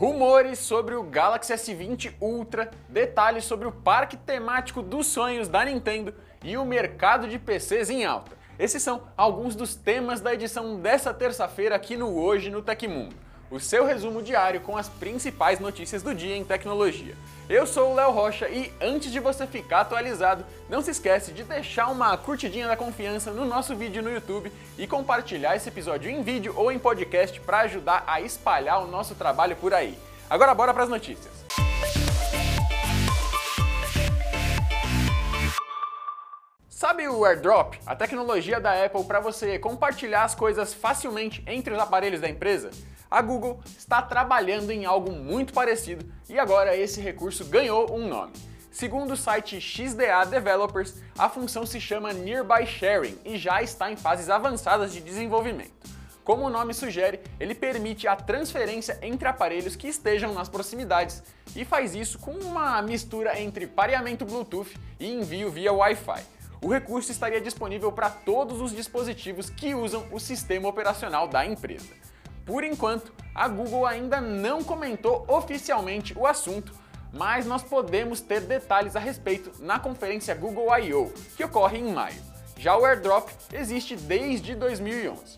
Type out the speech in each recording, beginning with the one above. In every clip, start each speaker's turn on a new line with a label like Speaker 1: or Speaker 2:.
Speaker 1: rumores sobre o Galaxy S20 Ultra, detalhes sobre o parque temático dos sonhos da Nintendo e o mercado de PCs em alta. Esses são alguns dos temas da edição dessa terça-feira aqui no Hoje no Tecmundo o seu resumo diário com as principais notícias do dia em tecnologia. Eu sou o Léo Rocha e antes de você ficar atualizado, não se esquece de deixar uma curtidinha da confiança no nosso vídeo no YouTube e compartilhar esse episódio em vídeo ou em podcast para ajudar a espalhar o nosso trabalho por aí. Agora bora para as notícias. Sabe o AirDrop, a tecnologia da Apple para você compartilhar as coisas facilmente entre os aparelhos da empresa? A Google está trabalhando em algo muito parecido e agora esse recurso ganhou um nome. Segundo o site XDA Developers, a função se chama Nearby Sharing e já está em fases avançadas de desenvolvimento. Como o nome sugere, ele permite a transferência entre aparelhos que estejam nas proximidades e faz isso com uma mistura entre pareamento Bluetooth e envio via Wi-Fi. O recurso estaria disponível para todos os dispositivos que usam o sistema operacional da empresa. Por enquanto, a Google ainda não comentou oficialmente o assunto, mas nós podemos ter detalhes a respeito na conferência Google I.O., que ocorre em maio. Já o AirDrop existe desde 2011.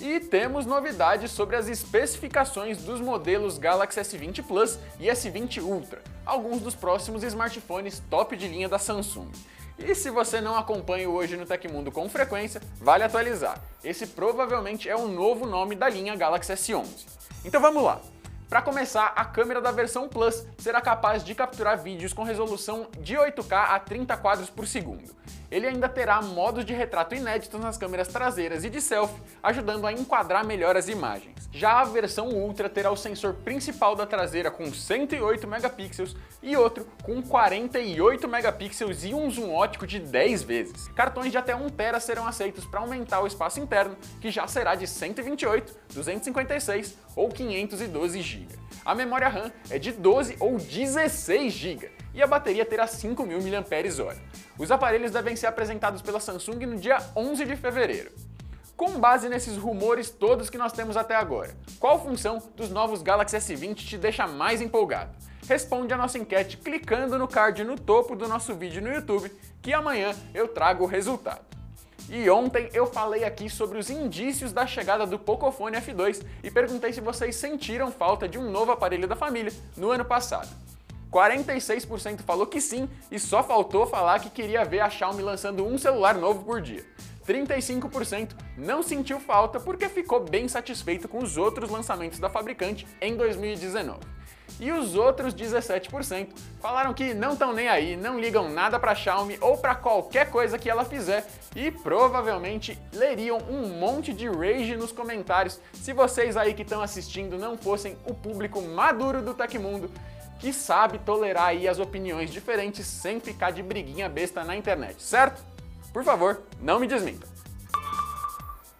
Speaker 1: E temos novidades sobre as especificações dos modelos Galaxy S20 Plus e S20 Ultra, alguns dos próximos smartphones top de linha da Samsung. E se você não acompanha Hoje no Tecmundo com frequência, vale atualizar. Esse provavelmente é o novo nome da linha Galaxy S11. Então vamos lá! Para começar, a câmera da versão Plus será capaz de capturar vídeos com resolução de 8K a 30 quadros por segundo. Ele ainda terá modos de retrato inéditos nas câmeras traseiras e de selfie, ajudando a enquadrar melhor as imagens. Já a versão Ultra terá o sensor principal da traseira com 108 megapixels e outro com 48 megapixels e um zoom ótico de 10 vezes. Cartões de até 1 TB serão aceitos para aumentar o espaço interno, que já será de 128, 256 ou 512 GB. A memória RAM é de 12 ou 16 GB e a bateria terá 5.000 mAh. Os aparelhos devem ser apresentados pela Samsung no dia 11 de fevereiro. Com base nesses rumores todos que nós temos até agora, qual função dos novos Galaxy S20 te deixa mais empolgado? Responde a nossa enquete clicando no card no topo do nosso vídeo no YouTube, que amanhã eu trago o resultado. E ontem eu falei aqui sobre os indícios da chegada do Pocophone F2 e perguntei se vocês sentiram falta de um novo aparelho da família no ano passado. 46% falou que sim e só faltou falar que queria ver a Xiaomi lançando um celular novo por dia. 35% não sentiu falta porque ficou bem satisfeito com os outros lançamentos da fabricante em 2019. E os outros 17% falaram que não estão nem aí, não ligam nada para Xiaomi ou para qualquer coisa que ela fizer e provavelmente leriam um monte de rage nos comentários se vocês aí que estão assistindo não fossem o público maduro do Tecmundo que sabe tolerar aí as opiniões diferentes sem ficar de briguinha besta na internet, certo? Por favor, não me desminta.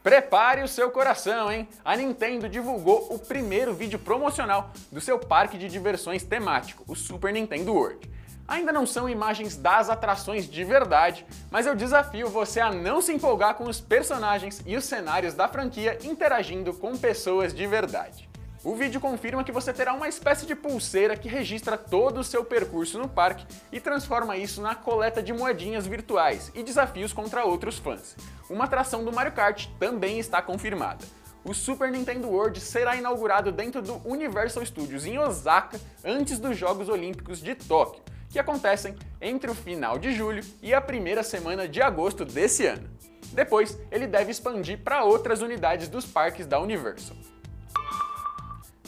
Speaker 1: Prepare o seu coração, hein? A Nintendo divulgou o primeiro vídeo promocional do seu parque de diversões temático, o Super Nintendo World. Ainda não são imagens das atrações de verdade, mas eu desafio você a não se empolgar com os personagens e os cenários da franquia interagindo com pessoas de verdade. O vídeo confirma que você terá uma espécie de pulseira que registra todo o seu percurso no parque e transforma isso na coleta de moedinhas virtuais e desafios contra outros fãs. Uma atração do Mario Kart também está confirmada. O Super Nintendo World será inaugurado dentro do Universal Studios em Osaka antes dos Jogos Olímpicos de Tóquio, que acontecem entre o final de julho e a primeira semana de agosto desse ano. Depois, ele deve expandir para outras unidades dos parques da Universal.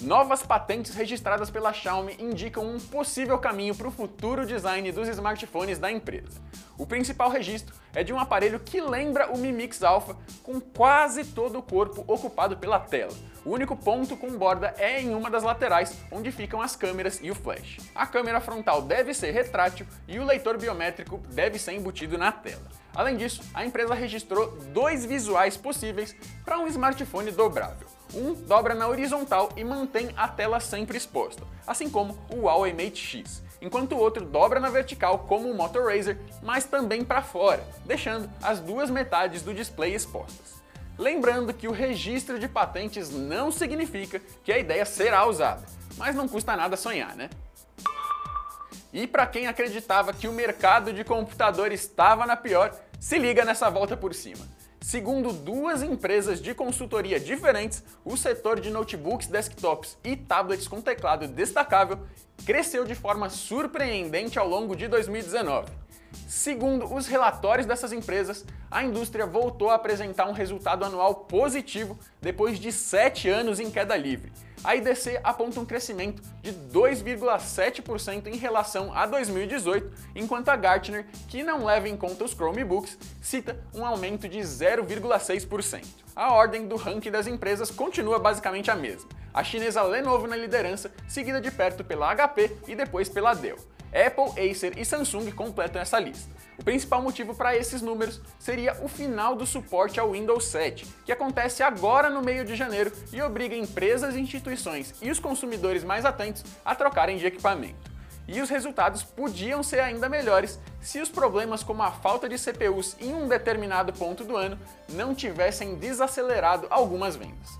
Speaker 1: Novas patentes registradas pela Xiaomi indicam um possível caminho para o futuro design dos smartphones da empresa. O principal registro é de um aparelho que lembra o Mi Mix Alpha, com quase todo o corpo ocupado pela tela. O único ponto com borda é em uma das laterais, onde ficam as câmeras e o flash. A câmera frontal deve ser retrátil e o leitor biométrico deve ser embutido na tela. Além disso, a empresa registrou dois visuais possíveis para um smartphone dobrável. Um dobra na horizontal e mantém a tela sempre exposta, assim como o Huawei Mate X, enquanto o outro dobra na vertical como o Motor Razr, mas também para fora, deixando as duas metades do display expostas. Lembrando que o registro de patentes não significa que a ideia será usada, mas não custa nada sonhar, né? E para quem acreditava que o mercado de computador estava na pior, se liga nessa volta por cima. Segundo duas empresas de consultoria diferentes, o setor de notebooks, desktops e tablets com teclado destacável cresceu de forma surpreendente ao longo de 2019. Segundo os relatórios dessas empresas, a indústria voltou a apresentar um resultado anual positivo depois de sete anos em queda livre. A IDC aponta um crescimento de 2,7% em relação a 2018, enquanto a Gartner, que não leva em conta os Chromebooks, cita um aumento de 0,6%. A ordem do ranking das empresas continua basicamente a mesma. A chinesa Lenovo na liderança, seguida de perto pela HP e depois pela Dell. Apple, Acer e Samsung completam essa lista. O principal motivo para esses números seria o final do suporte ao Windows 7, que acontece agora no meio de janeiro e obriga empresas, instituições e os consumidores mais atentos a trocarem de equipamento. E os resultados podiam ser ainda melhores se os problemas como a falta de CPUs em um determinado ponto do ano não tivessem desacelerado algumas vendas.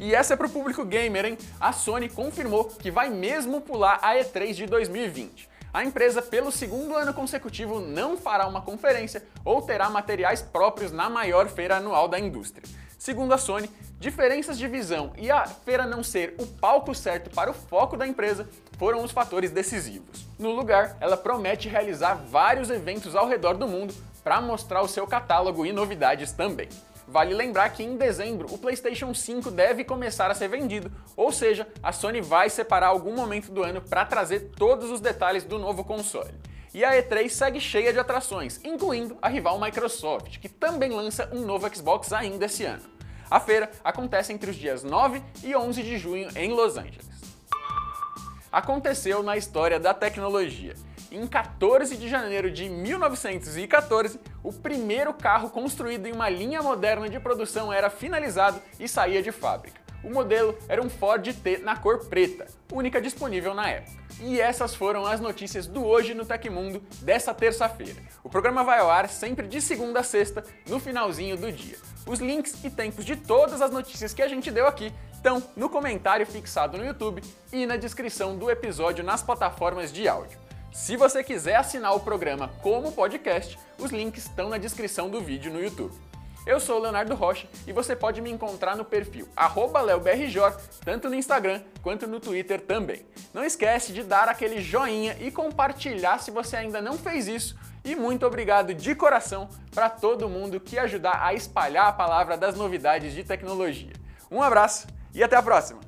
Speaker 1: E essa é para o público gamer, hein? A Sony confirmou que vai mesmo pular a E3 de 2020. A empresa, pelo segundo ano consecutivo, não fará uma conferência ou terá materiais próprios na maior feira anual da indústria. Segundo a Sony, diferenças de visão e a feira não ser o palco certo para o foco da empresa foram os fatores decisivos. No lugar, ela promete realizar vários eventos ao redor do mundo para mostrar o seu catálogo e novidades também. Vale lembrar que em dezembro o PlayStation 5 deve começar a ser vendido, ou seja, a Sony vai separar algum momento do ano para trazer todos os detalhes do novo console. E a E3 segue cheia de atrações, incluindo a rival Microsoft, que também lança um novo Xbox ainda esse ano. A feira acontece entre os dias 9 e 11 de junho em Los Angeles. Aconteceu na história da tecnologia em 14 de janeiro de 1914, o primeiro carro construído em uma linha moderna de produção era finalizado e saía de fábrica. O modelo era um Ford T na cor preta, única disponível na época. E essas foram as notícias do Hoje no Tecmundo dessa terça-feira. O programa vai ao ar sempre de segunda a sexta, no finalzinho do dia. Os links e tempos de todas as notícias que a gente deu aqui estão no comentário fixado no YouTube e na descrição do episódio nas plataformas de áudio. Se você quiser assinar o programa como podcast, os links estão na descrição do vídeo no YouTube. Eu sou o Leonardo Rocha e você pode me encontrar no perfil leobrjor, tanto no Instagram quanto no Twitter também. Não esquece de dar aquele joinha e compartilhar se você ainda não fez isso. E muito obrigado de coração para todo mundo que ajudar a espalhar a palavra das novidades de tecnologia. Um abraço e até a próxima!